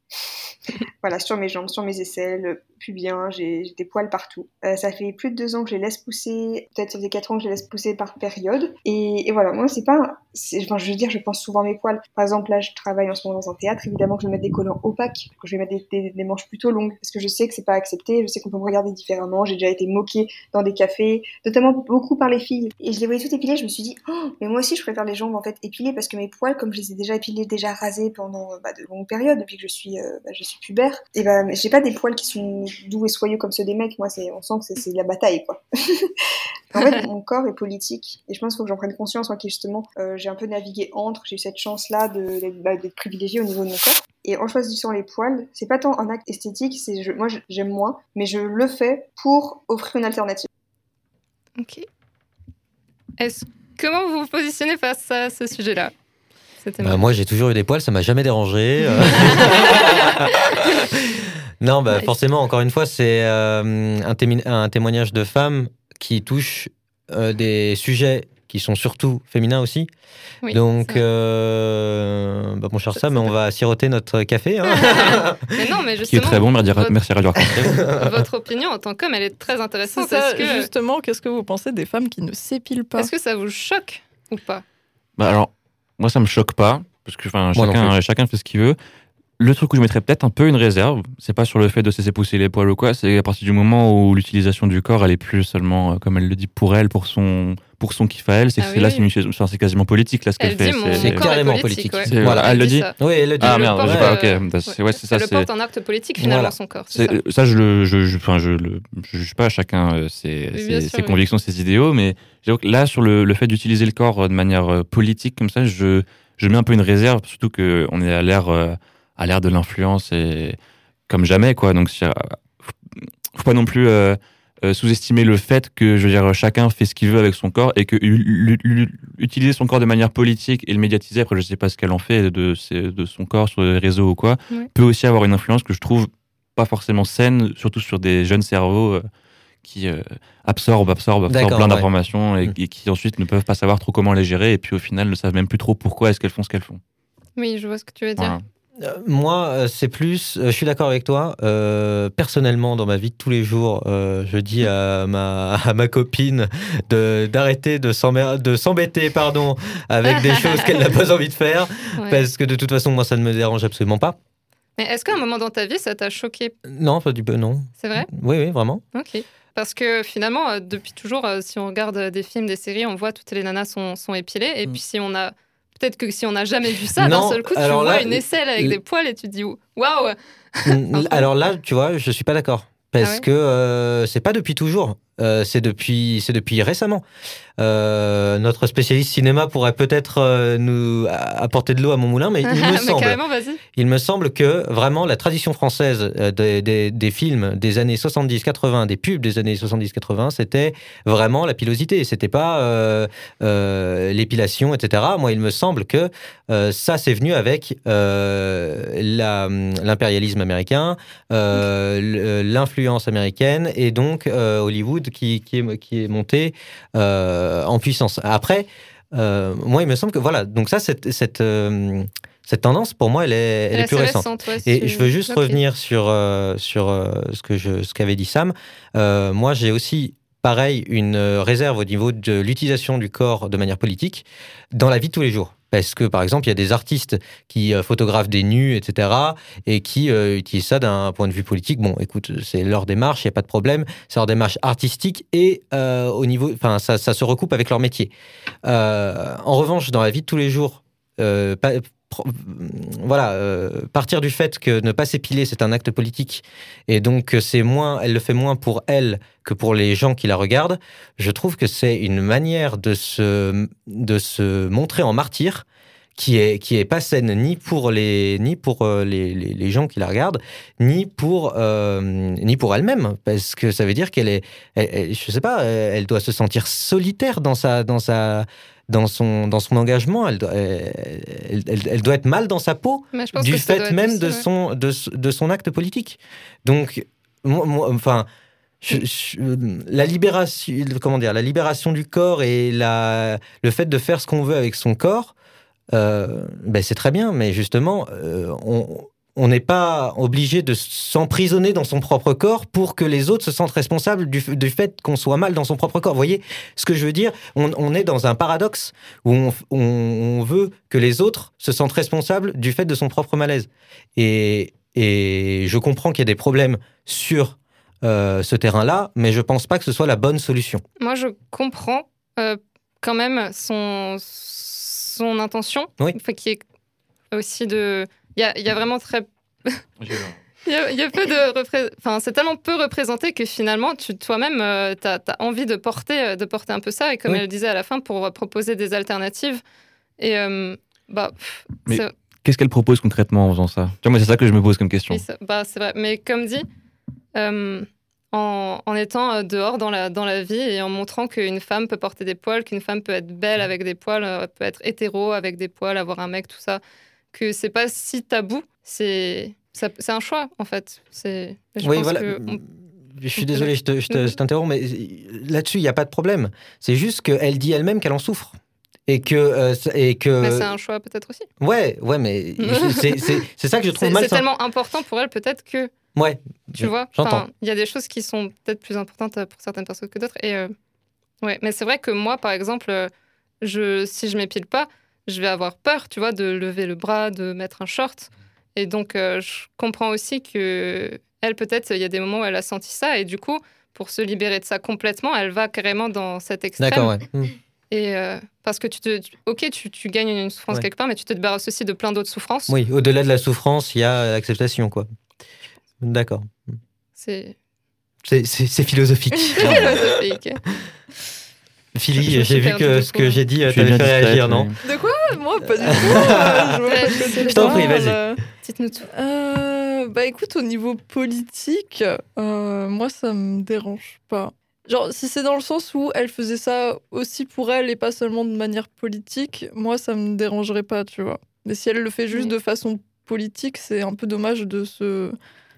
<laughs> voilà, sur mes jambes, sur mes aisselles, pubien, j'ai j'ai des poils partout. Euh, ça fait plus de deux ans que je les laisse pousser, peut-être ça fait quatre ans que je les laisse pousser par période. Et, voilà, moi c'est pas, enfin, je veux dire, je pense souvent à mes poils. Par exemple, là, je travaille en ce moment dans un théâtre, évidemment que je vais mettre des collants opaques, que je vais mettre des manches plutôt longues, parce que je sais que c'est pas accepté, je sais qu'on peut me regarder différemment. J'ai déjà été moquée dans des cafés, notamment beaucoup par les filles. Et je les voyais toutes épilées, je me suis dit, oh, mais moi aussi je préfère les jambes en fait épilées parce que mes poils, comme je les ai déjà épilés, déjà rasés pendant euh, bah, de longues périodes, depuis que je suis, euh, bah, je suis pubère, et ben j'ai pas des poils qui sont doux et soyeux comme ceux des mecs. Moi, c'est, on sent que c'est, de la bataille quoi. <laughs> en fait, <laughs> mon corps est politique et je pense qu'il faut que j'en prenne conscience, moi qui justement euh, j'ai un peu navigué entre, j'ai eu cette chance là de, d'être, bah, d'être privilégiée au niveau de mon corps. Et en choisissant les poils, c'est pas tant un acte esthétique, c'est je, moi j'aime moins, mais je le fais pour offrir une alternative. Ok. Est-ce comment vous vous positionnez face à ce sujet-là Bah, moi, j'ai toujours eu des poils, ça m'a jamais dérangé. euh. <laughs> <laughs> non, bah, forcément, encore une fois, c'est euh, un, témoignage de femmes qui touche euh, des sujets qui sont surtout féminins aussi. Oui, Donc, euh, bah, mon cher Ça, Sam, on va siroter notre café. hein. <laughs> mais non, mais Qui est très bon, merci, votre- merci Radio Arc-en-Ciel. <laughs> votre opinion en tant qu'homme, elle est très intéressante. ça, que, justement, qu'est-ce que vous pensez des femmes qui ne s'épilent pas est-ce que ça vous choque ou pas? Bah alors, moi ça me choque pas, parce que Moi chacun, chacun fait ce qu'il veut. Le truc où je mettrais peut-être un peu une réserve, c'est pas sur le fait de se laisser pousser les poils ou quoi, c'est à partir du moment où l'utilisation du corps, elle est plus seulement, euh, comme elle le dit, pour elle, pour son, pour son kiff à elle, c'est que Ah oui, là, c'est une enfin, politique là ce qu'elle Elle fait. c'est corps carrément politique. politique. ouais. Voilà, elle le dit. ça. Oui, elle le dit. Ah le merde, porte, j'ai pas, ok, euh, bah, c'est- Ouais. ouais, c'est ça, Elle le c'est. porte en acte politique finalement Voilà. son corps. c'est ça. Je le, je, je, enfin, je le, je juge pas chacun euh, ses, Oui, ses- bien ses sûr, oui. convictions, ses idéaux, mais là, sur le, le fait d'utiliser le corps de manière politique comme ça, je, je mets un peu une réserve, surtout que on est à l'ère, à l'ère de l'influence et comme jamais, quoi. Donc, c'est- faut, faut pas non plus euh, euh, sous-estimer le fait que, je veux dire, chacun fait ce qu'il veut avec son corps et que utiliser son corps de manière politique et le médiatiser, après, je sais pas ce qu'elle en fait de, de son corps sur les réseaux ou quoi, Ouais. peut aussi avoir une influence que je trouve pas forcément saine, surtout sur des jeunes cerveaux euh, qui euh, absorbent, absorbent, absorbent plein ouais. d'informations et, Mm. et qui ensuite ne peuvent pas savoir trop comment les gérer et puis au final ne savent même plus trop pourquoi est-ce qu'elles font ce qu'elles font. Oui, je vois ce que tu veux dire. Voilà. Euh, moi, euh, c'est plus. euh, je suis d'accord avec toi. Euh, personnellement, dans ma vie de tous les jours, euh, je dis à ma, <laughs> à ma copine de d'arrêter de s'embêter, pardon, avec des <laughs> choses qu'elle n'a pas envie de faire, Ouais. parce que de toute façon, moi, ça ne me dérange absolument pas. Mais est-ce qu'à un moment dans ta vie, ça t'a choqué? Non, pas du peu, non. C'est vrai? Oui, oui, vraiment. Ok. Parce que finalement, depuis toujours, si on regarde des films, des séries, on voit toutes les nanas sont, sont épilées. Et Mm. puis si on a. Peut-être que si on n'a jamais vu ça, d'un seul coup, tu vois là, une aisselle avec des poils et tu te dis waouh <laughs> Alors là, tu vois, je suis pas d'accord. Parce Ah ouais que euh, c'est pas depuis toujours. Euh, c'est depuis, c'est depuis récemment. Euh, notre spécialiste cinéma pourrait peut-être euh, nous apporter de l'eau à mon moulin, mais il <laughs> me Mais semble, il me semble que vraiment la tradition française des, des- des films des années 70-80, des pubs des années 70-80, c'était vraiment la pilosité. C'était pas l'épilation, etc. Moi, il me semble que ça, c'est venu avec l'impérialisme américain, l'influence américaine et donc euh, Qui, qui, est, qui est monté euh, en puissance. Après, euh, moi, il me semble que voilà, donc ça, cette, cette, euh, cette tendance, pour moi, elle est, elle est plus récente. ouais, Et tu- je veux juste revenir sur, sur ce que je, ce qu'avait dit Sam. Moi, j'ai aussi, pareil, une réserve au niveau de l'utilisation du corps de manière politique dans la vie de tous les jours. Parce que, par exemple, il y a des artistes qui euh, photographent des nus, etc., et qui euh, utilisent ça d'un point de vue politique. Bon, écoute, c'est leur démarche, il n'y a pas de problème. C'est leur démarche artistique et euh, au niveau, enfin, ça, ça se recoupe avec leur métier. En revanche, dans la vie de tous les jours, pas- voilà, euh, partir du fait que ne pas s'épiler, c'est un acte politique, et donc que c'est moins, elle le fait moins pour elle que pour les gens qui la regardent, je trouve que c'est une manière de se, de se montrer en martyr qui est, qui est pas saine ni pour les, ni pour euh, les, les, gens qui la regardent, ni pour, euh, pour elle-même, parce que ça veut dire qu'elle est, je sais pas, elle doit se sentir solitaire dans sa, dans sa, dans son, dans son engagement. Elle doit, elle, elle- elle doit être mal dans sa peau du fait même de son, de, de son acte politique. Donc, moi, moi, enfin, je- je- la libération, comment dire, la libération du corps et la, le fait de faire ce qu'on veut avec son corps, euh, ben c'est très bien, mais justement, euh, on on n'est pas obligé de s'emprisonner dans son propre corps pour que les autres se sentent responsables du, fait qu'on soit mal dans son propre corps. Vous voyez ce que je veux dire? On, on est dans un paradoxe où on, on- on veut que les autres se sentent responsables du fait de son propre malaise. Et, et je comprends qu'il y a des problèmes sur euh, ce terrain-là, mais je pense pas que ce soit la bonne solution. Moi, je comprends euh, quand même son, son intention. Oui. Qui est aussi de. Il y a, il y a vraiment très. <laughs> Il y a, il y a peu de repré- enfin, c'est tellement peu représenté que finalement, toi-même, tu as, envie de porter, euh, de porter un peu ça. Et comme Oui. elle disait à la fin, pour euh, proposer des alternatives. Et euh, bah, pff, Mais- c'est- Qu'est-ce qu'elle propose concrètement en faisant ça? Tu vois, moi, c'est ça que je me pose comme question. oui, bah, c'est vrai. Mais comme dit, euh, en, en étant euh, dehors dans la, dans la vie et en montrant qu'une femme peut porter des poils, qu'une femme peut être belle avec des poils, euh, peut être hétéro avec des poils, avoir un mec, tout ça, que c'est pas si tabou. C'est c'est un choix, en fait. C'est. je oui, pense voilà. que on- Je suis désolé, je te- je te- je t'interromps, mais là-dessus, il n'y a pas de problème. C'est juste qu'elle dit elle-même qu'elle en souffre. Et que. euh, et que mais c'est un choix peut-être aussi. Ouais, ouais, mais <laughs> c'est- ça que je trouve mal. c'est tellement important pour elle, peut-être que Ouais, Tu vois, J'entends. Il y a des choses qui sont peut-être plus importantes euh, pour certaines personnes que d'autres. Et euh, ouais, mais c'est vrai que moi, par exemple, euh, je, si je m'épile pas, je vais avoir peur, tu vois, de lever le bras, de mettre un short. Et donc, euh, je comprends aussi que elle, peut-être, il y a des moments où elle a senti ça, et du coup, pour se libérer de ça complètement, elle va carrément dans cet extrême. D'accord, ouais. Hmm. Et euh, parce que tu te, tu- ok, tu, tu gagnes une souffrance Ouais. quelque part, mais tu te débarrasses aussi de plein d'autres souffrances. Oui, au-delà de la souffrance, il y a l'acceptation, quoi. D'accord. C'est C'est- C'est c'est philosophique. <laughs> philosophique. <laughs> Euh, Philly, j'ai vu que ce que j'ai dit euh, bien fait discrète, réagir, non mais- De quoi? Moi, pas du <laughs> tout. euh, je t'en prie, vas-y. Dites-nous tout. Euh, bah écoute, au niveau politique, euh, moi ça me dérange pas. Genre, si c'est dans le sens où elle faisait ça aussi pour elle et pas seulement de manière politique, moi ça me dérangerait pas, tu vois. Mais si elle le fait juste Oui. de façon politique, c'est un peu dommage de se,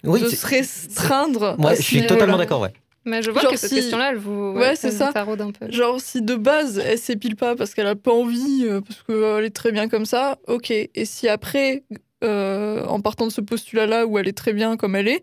Oui, de se restreindre. moi, je suis totalement d'accord, ouais. Mais je vois Genre que cette si- question-là, elle vous, Ouais, c'est ça. taraude un peu. Genre, si de base, elle s'épile pas parce qu'elle a pas envie, euh, parce qu'elle est très bien comme ça, ok. Et si après, euh, en partant de ce postulat-là où elle est très bien comme elle est,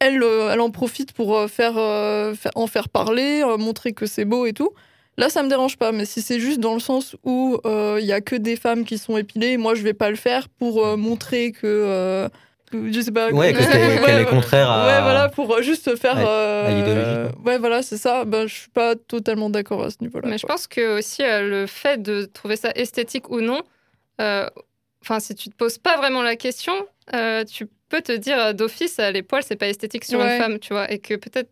elle, euh, elle en profite pour euh, faire, euh, fa- en faire parler, euh, montrer que c'est beau et tout. Là, ça me dérange pas, mais si c'est juste dans le sens où euh, il y a que des femmes qui sont épilées, moi je vais pas le faire pour euh, montrer euh, que- je sais pas. Ouais, <laughs> qu'elle Ouais, est contraire à. Ouais, voilà, pour euh, juste faire. euh, l'idéologie, ouais, voilà, c'est ça. Ben, je suis pas totalement d'accord à ce niveau-là. Mais je pense que aussi euh, le fait de trouver ça esthétique ou non, euh, enfin si tu te poses pas vraiment la question, euh, tu peux te dire d'office les poils c'est pas esthétique sur Ouais. une femme, tu vois, et que peut-être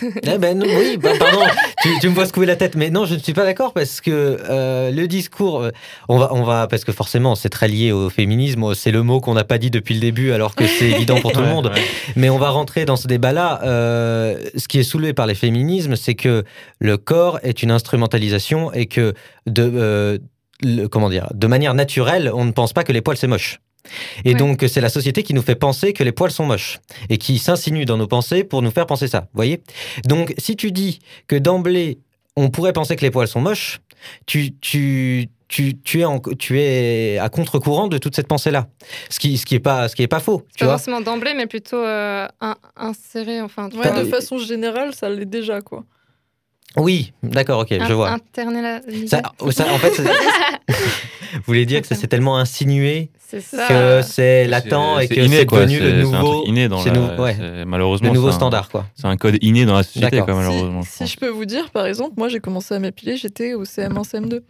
<laughs> Eh ben non, oui, bah, pardon, tu, tu me vois secouer la tête, mais non, je ne suis pas d'accord parce que euh, le discours, euh, on va, on va, parce que forcément, c'est très lié au féminisme, c'est le mot qu'on n'a pas dit depuis le début, alors que c'est évident pour tout le monde. ouais. Mais on va rentrer dans ce débat-là. Euh, ce qui est soulevé par les féminismes, c'est que le corps est une instrumentalisation et que de, euh, le- comment dire, de manière naturelle, on ne pense pas que les poils c'est moche. Et Ouais. donc c'est la société qui nous fait penser que les poils sont moches et qui s'insinue dans nos pensées pour nous faire penser ça. Vous voyez? Donc si tu dis que d'emblée on pourrait penser que les poils sont moches, tu, tu, tu, tu, es, en- tu es à contre-courant de toute cette pensée-là. Ce qui, ce qui est pas, ce qui est pas faux. Tu pas vois forcément d'emblée, mais plutôt euh, in- inséré, enfin. Ouais, de façon générale, ça l'est déjà, quoi. Oui, d'accord, ok, je vois. Ça, ça, en fait, <laughs> <laughs> vous voulez dire que ça s'est tellement insinué ça. que c'est latent C'est- et c'est que c'est devenu le C'est- c'est un nouveau, inné dans c'est la- nou- ouais. c'est- malheureusement le nouveau c'est un- standard, quoi. C'est un code inné dans la société, quoi, Si- malheureusement. je si, je peux vous dire, par exemple, moi j'ai commencé à m'épiler, j'étais au CM1, CM2.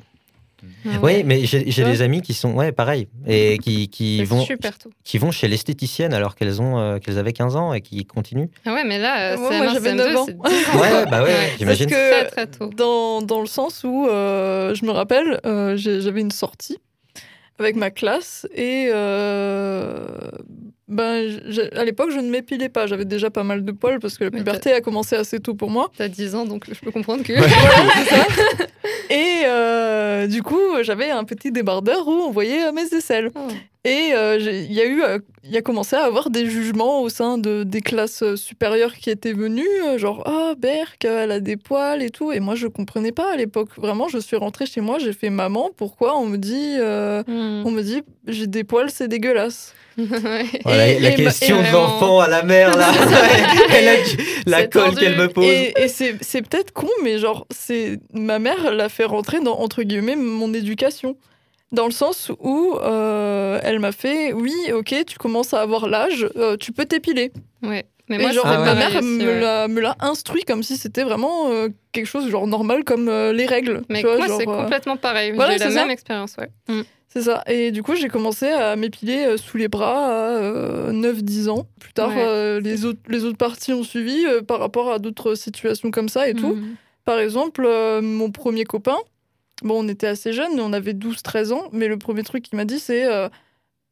Ah Oui, ouais. mais j'ai Ouais. des amis qui sont, ouais, pareil, et qui, qui C'est vont, super tôt. qui vont chez l'esthéticienne alors qu'elles ont, euh, qu'elles avaient 15 ans et qui continuent. Ah ouais, mais là, euh, Moi, CM1, moi, j'avais CM2, 9 ans. c'est 10 ans, Ouais, bah ouais, j'imagine. Dans, dans le sens où, euh, je me rappelle, euh, j'avais une sortie avec ma classe et euh, ben, à l'époque, je ne m'épilais pas. J'avais déjà pas mal de poils parce que la puberté a commencé assez tôt pour moi. T'as 10 ans, donc je peux comprendre que. <laughs> Voilà. Et euh, du coup, j'avais un petit débardeur où on voyait mes aisselles. Oh. Et euh, il y a eu, euh, il y a commencé à avoir des jugements au sein de, des classes euh, supérieures qui étaient venues, euh, genre ah Berk, euh, elle a des poils et tout. Et moi, je comprenais pas à l'époque. Vraiment, je suis rentrée chez moi, j'ai fait maman. Pourquoi on me dit, euh, Hmm. on me dit, j'ai des poils, c'est dégueulasse. <laughs> Ouais. Voilà, Et- la et- question et de vraiment- l'enfant à la mère, là. <laughs> <laughs> Elle a du- la colle qu'elle me pose. Et, et c'est c'est peut-être con, mais genre, c'est ma mère l'a fait rentrer dans, entre guillemets, mon éducation. Dans le sens où euh, elle m'a fait, oui, ok, tu commences à avoir l'âge, euh, tu peux t'épiler. Ouais. Mais Et moi, genre, c'était Ah ma mère aussi, me l'a- instruit comme si c'était vraiment euh, quelque chose genre normal comme les règles. Mais tu vois, moi, genre, c'est complètement pareil. voilà, J'ai la ça. même expérience, ouais. Mm. C'est ça. Et du coup, j'ai commencé à m'épiler sous les bras à euh, 9-10 ans. Plus tard, Ouais. les, autres, les autres parties ont suivi par rapport à d'autres situations comme ça et tout. Mhm. Par exemple, mon premier copain, bon, on était assez jeunes, on avait 12-13 ans, mais le premier truc qu'il m'a dit, c'est euh,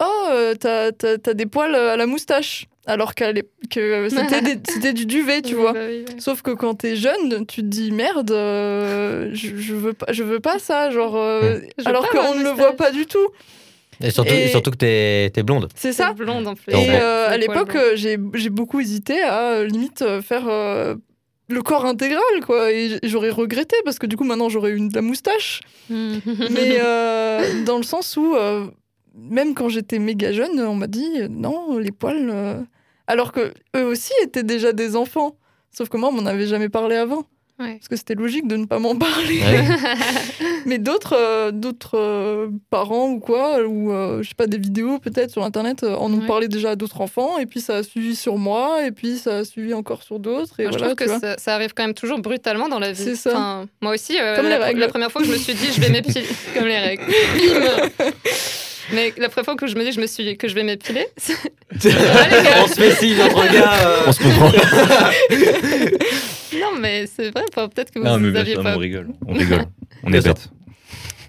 Oh, euh, t'as, t'as- t'as des poils à la moustache. Alors qu'à que c'était, des- <laughs> c'était du duvet, tu Oui, vois. bah oui, ouais. Sauf que quand t'es jeune, tu te dis merde, euh, je, je veux pas, je veux pas ça, genre. euh, Je veux alors qu'on ne le voit pas du tout. Et surtout, Et- surtout que t'es es blonde. C'est ça. blonde en plus. Et euh, à l'époque, euh, j'ai j'ai beaucoup hésité à euh, limite euh, faire euh, le corps intégral, quoi. Et j'aurais regretté parce que du coup, maintenant, j'aurais une de la moustache. Mhm. Mais <laughs> euh, dans le sens où, euh, même quand j'étais méga jeune, on m'a dit euh, non, les poils. euh, Alors que eux aussi étaient déjà des enfants. Sauf que moi, on m'en avait jamais parlé avant. Ouais. Parce que c'était logique de ne pas m'en parler. Ouais. <laughs> Mais d'autres euh, d'autres euh, parents ou quoi, ou euh, je sais pas, des vidéos peut-être sur internet euh, en ont Ouais. parlé déjà à d'autres enfants, et puis ça a suivi sur moi, et puis ça a suivi encore sur d'autres. Et Moi, voilà, je trouve que ça, ça arrive quand même toujours brutalement dans la vie. C'est ça. Enfin, moi aussi, euh, Comme les la, règles. la première fois que je me suis dit, je vais m'épiler, <laughs> comme les règles. Mais la première fois que je me dis, je me suis que je vais m'épiler, <laughs> c'est- On se fait signe entre gars. euh, On se comprend. Non, mais c'est vrai. Peut-être que vous Non, mais pas. on rigole. On rigole. On est <laughs> sûr. bêtes.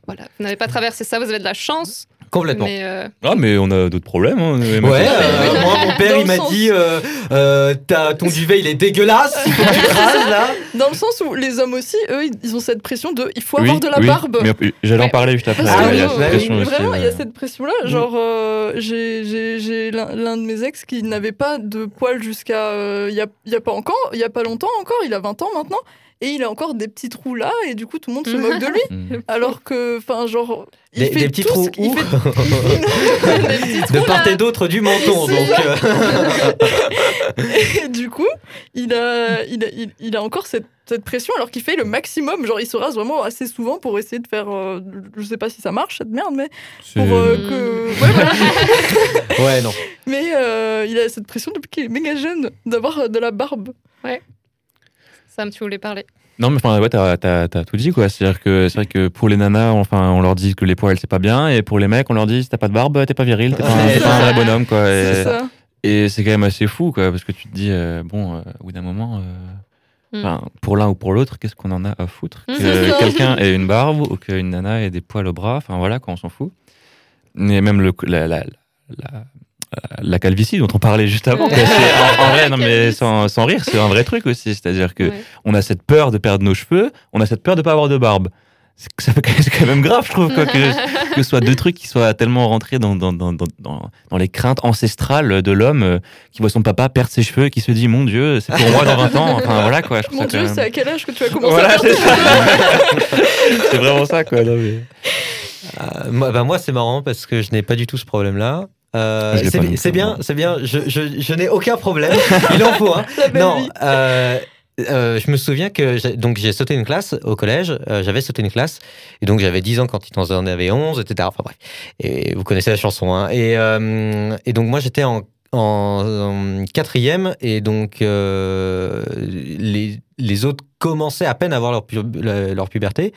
Voilà, vous n'avez pas traversé ça, vous avez de la chance. Complètement. Mais euh, Ah, mais on a d'autres problèmes. Hein. Ouais, euh, moi mon père Dans il m'a sens- dit euh, euh, t'as- ton duvet il est dégueulasse, il faut que tu te rases là. <laughs> Dans le sens où les hommes aussi, eux, ils ont cette pression de il faut Oui, avoir de la oui, barbe. mais J'allais en Ouais. parler juste après. Que il y a cette pression vraiment, il y a euh. cette pression-là. Genre, euh, j'ai- j'ai j'ai l'un l'un de mes ex qui n'avait pas de poils jusqu'à. euh, Il y, a, il y a pas encore, il y a pas longtemps encore, il a 20 ans maintenant. Et il a encore des petits trous là, et du coup, tout le monde se moque de lui. <laughs> Mm. <laughs> Alors que, enfin, genre. Il Des, fait des petits ce <laughs> trous où fait- De part là. et d'autre du menton. Donc, euh, Et du coup, il a, il a, il, il a encore cette, cette pression alors qu'il fait le maximum. Genre, il se rase vraiment assez souvent pour essayer de faire. euh, je sais pas si ça marche, cette merde, mais pour euh, que. Ouais, voilà. ouais, non. mais euh, il a cette pression depuis qu'il est méga jeune d'avoir de la barbe. Sam, tu voulais parler. Non, mais enfin, ouais, t'as, t'as- t'as tout dit, quoi. C'est-à-dire que c'est vrai que pour les nanas, enfin, on leur dit que les poils, c'est pas bien, et pour les mecs, on leur dit si t'as pas de barbe, t'es pas viril, t'es pas, un- Ouais, t'es pas un c'est vrai bonhomme, quoi. C'est Et, ça. et c'est quand même assez fou, quoi, parce que tu te dis, euh, bon, euh, au bout d'un moment, euh, Mm. enfin, pour l'un ou pour l'autre, qu'est-ce qu'on en a à foutre Mm, Que <laughs> quelqu'un ait une barbe ou qu'une nana ait des poils au bras, enfin voilà, quoi, on s'en fout. Mais même le, la, la, la, la calvitie dont on parlait juste avant, Ouais. <laughs> en, en vrai, non, mais sans, sans rire, c'est un vrai truc aussi. C'est-à-dire que Ouais. on a cette peur de perdre nos cheveux, on a cette peur de pas avoir de barbe. C'est <laughs> quand même grave, je trouve, quoi, que, <laughs> que ce soit deux trucs qui soient tellement rentrés dans, dans, dans, dans, les craintes ancestrales de l'homme euh, qui voit son papa perdre ses cheveux et qui se dit Mon Dieu, c'est pour moi dans 20 ans. Enfin voilà quoi. Je Mon Dieu, c'est à quel âge que tu as commencé Voilà, à ça. c'est vraiment ça quoi. non, mais- Euh, moi, bah, moi, c'est marrant parce que je n'ai pas du tout ce problème-là. Euh, c'est bien, c'est bien. Je, je, je n'ai aucun problème. <laughs> Il en faut. Hein. Non, euh, euh, je me souviens que j'ai- donc j'ai sauté une classe au collège. euh, j'avais sauté une classe et donc j'avais 10 ans quand il en avait 11, etc. Enfin bref. Et vous connaissez la chanson. Hein. Et, euh, et donc moi j'étais en, en, en quatrième et donc euh, les, les autres commençaient à peine à avoir leur, pu- leur puberté.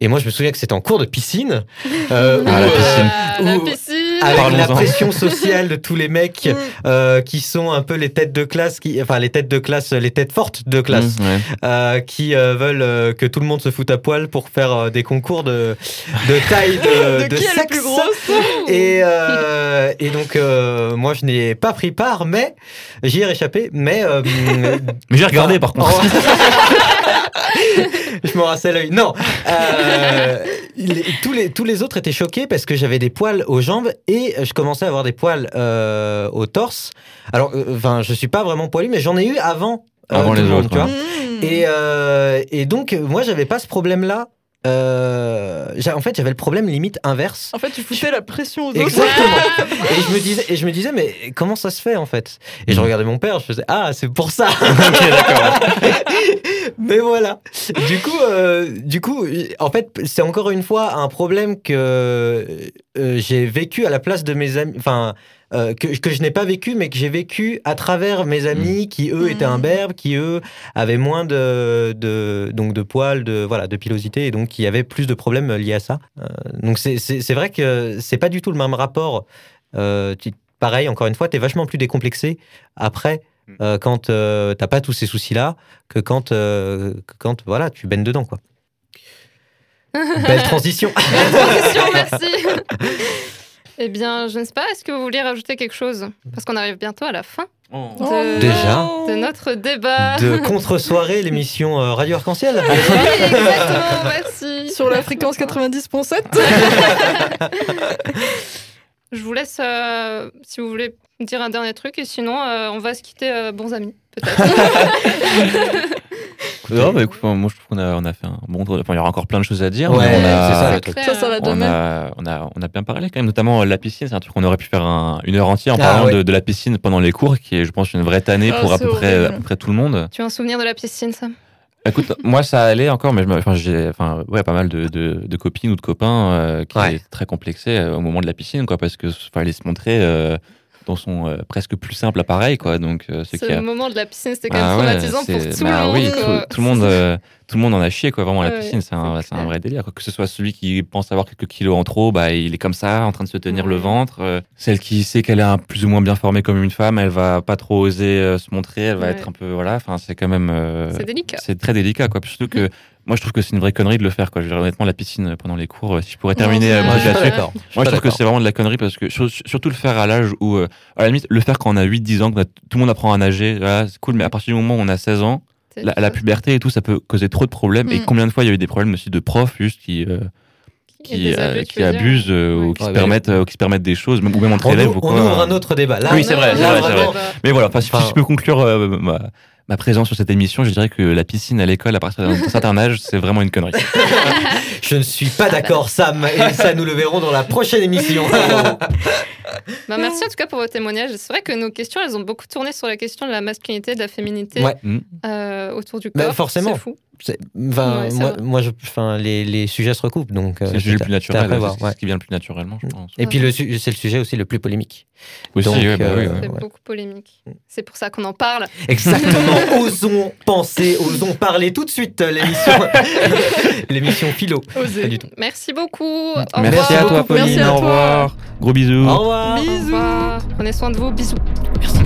Et moi je me souviens que c'était en cours de piscine. euh, Ah, la où, euh, piscine. la piscine. avec la pression sociale de tous les mecs Mm. euh, qui sont un peu les têtes de classe, qui, enfin les têtes de classe, les têtes fortes de classe, Mmh, ouais. euh, qui euh, veulent euh, que tout le monde se foute à poil pour faire euh, des concours de, de taille de, <laughs> de, de qui est la sexe. plus grosse Et, euh, et donc euh, moi je n'ai pas pris part, mais j'y ai réchappé. Mais euh, Mais <laughs> j'ai regardé par contre. <laughs> <laughs> je me rassais l'œil. Non, euh, les- tous, les, tous les autres étaient choqués parce que j'avais des poils aux jambes et je commençais à avoir des poils euh, au torse. Alors, euh, enfin, je suis pas vraiment poilu, mais j'en ai eu avant. euh, Avant tout les le monde, autres, tu vois. Mmh. Et, euh, et donc, moi, j'avais pas ce problème-là. Euh, en fait, j'avais le problème limite inverse. En fait, tu foutais la pression aux autres. Exactement. et je me disais, et je me disais, mais comment ça se fait en fait? Et je Mm. regardais mon père, je faisais, ah, c'est pour ça. <laughs> ok, d'accord. <laughs> mais voilà. Du coup, euh, du coup, en fait, c'est encore une fois un problème que euh, j'ai vécu à la place de mes amis. Enfin. Euh, que, que je n'ai pas vécu, mais que j'ai vécu à travers mes amis qui, eux, étaient Mm. imberbes, qui, eux, avaient moins de, de, donc de poils, de, voilà, de pilosité, et donc qui avaient plus de problèmes liés à ça. Euh, donc c'est- vrai que c'est pas du tout le même rapport. Euh, tu- pareil, encore une fois, tu es vachement plus décomplexé après, Mm. euh, quand euh, t'as pas tous ces soucis-là, que quand, euh, que quand voilà, tu baignes dedans. Quoi. <laughs> Belle transition. Transition, merci. <laughs> Eh bien, je ne sais pas, est-ce que vous vouliez rajouter quelque chose? Parce qu'on arrive bientôt à la fin Oh de, Déjà de notre débat. de contre-soirée, l'émission euh, Radio Arc-en-Ciel. Oui, exactement, merci. Sur la fréquence 90.7. Je vous laisse, euh, si vous voulez, dire un dernier truc, et sinon, euh, on va se quitter euh, bons amis, peut-être. <laughs> Non, bah, écoute, moi je trouve qu'on a, on a fait un bon tour. de- Enfin, il y aura encore plein de choses à dire. Ouais, mais on a, c'est ça, le truc. Ça, ça va on a, on, a, on a bien parlé quand même, notamment euh, la piscine. C'est un truc qu'on aurait pu faire un- une heure entière en Ah, parlant ouais. de, de la piscine pendant les cours, qui est, je pense, une vraie tannée Ah, pour à peu, près, horrible. à peu près tout le monde. Tu as un souvenir de la piscine, ça Écoute, <laughs> moi ça allait encore, mais je me- enfin, j'ai enfin, ouais, pas mal de, de, de copines ou de copains euh, qui Ouais. étaient très complexés euh, au moment de la piscine, quoi, parce que fallait se montrer euh, dans son euh, presque plus simple appareil, quoi. Donc, euh, c'est Ce y a- moment de la piscine, c'était quand même Ah ouais, traumatisant pour tout bah le monde. oui, tout, tout le monde, <laughs> euh, tout le monde en a chié, quoi. Vraiment, la Ouais, piscine, c'est un, un vrai délire. quoi. Que ce soit celui qui pense avoir quelques kilos en trop, bah, il est comme ça, en train de se tenir le ventre. Euh, celle qui sait qu'elle est un plus ou moins bien formée comme une femme, elle va pas trop oser se montrer, elle va être un peu, voilà. Enfin, c'est quand même. C'est délicat. c'est très délicat, quoi. Surtout que moi, je trouve que c'est une vraie connerie de le faire, quoi. Je veux dire, honnêtement, la piscine euh, pendant les cours, euh, si je pourrais terminer c'est euh, là-dessus. Moi, je trouve que c'est vraiment de la connerie parce que sur- surtout le faire à l'âge où, euh, à la limite, le faire quand on a 8-10 ans, que tout le monde apprend à nager, voilà, c'est cool, mais à partir du moment où on a 16 ans, la, la puberté et tout, ça peut causer trop de problèmes. Et Mm. combien de fois il y a eu des problèmes aussi de profs juste qui, euh, qui, euh, abus, qui abusent euh, Ouais. ou qui, Ouais, se permettent, euh, ou qui se permettent des choses, même- ou même entre On, élèves ou on quoi. ouvre un autre débat. Là, Oui, c'est vrai, vrai, vrai. Mais voilà, enfin, si, je peux conclure euh, ma, ma présence sur cette émission, je dirais que la piscine à l'école à partir d'un <laughs> certain âge, c'est vraiment une connerie. Je ne suis pas d'accord, Sam, et ça, nous le verrons dans la prochaine émission. <laughs> Bah, merci en tout cas pour vos témoignages. C'est vrai que nos questions, elles ont beaucoup tourné sur la question de la masculinité, de la féminité Ouais. Mm. euh, autour du Bah, corps. forcément. C'est fou. Ouais, moi, je, les, les sujets se recoupent, donc euh, C'est le sujet le plus naturel, prévoir, c'est ouais. ce qui vient le plus naturellement, je pense. Et puis le c'est le sujet aussi le plus polémique. Aussi, Donc, ouais, bah oui, euh, ouais. C'est beaucoup polémique. C'est pour ça qu'on en parle. Exactement. <laughs> osons penser, osons parler tout de suite euh, l'émission, <laughs> l'émission philo. Osez. Pas du tout. Merci beaucoup. Au Merci revoir. à toi, beaucoup. Merci Pauline. à Au toi. revoir. Gros bisous. Au revoir. Bisous. revoir. Prenez soin de vous. Bisous. Merci.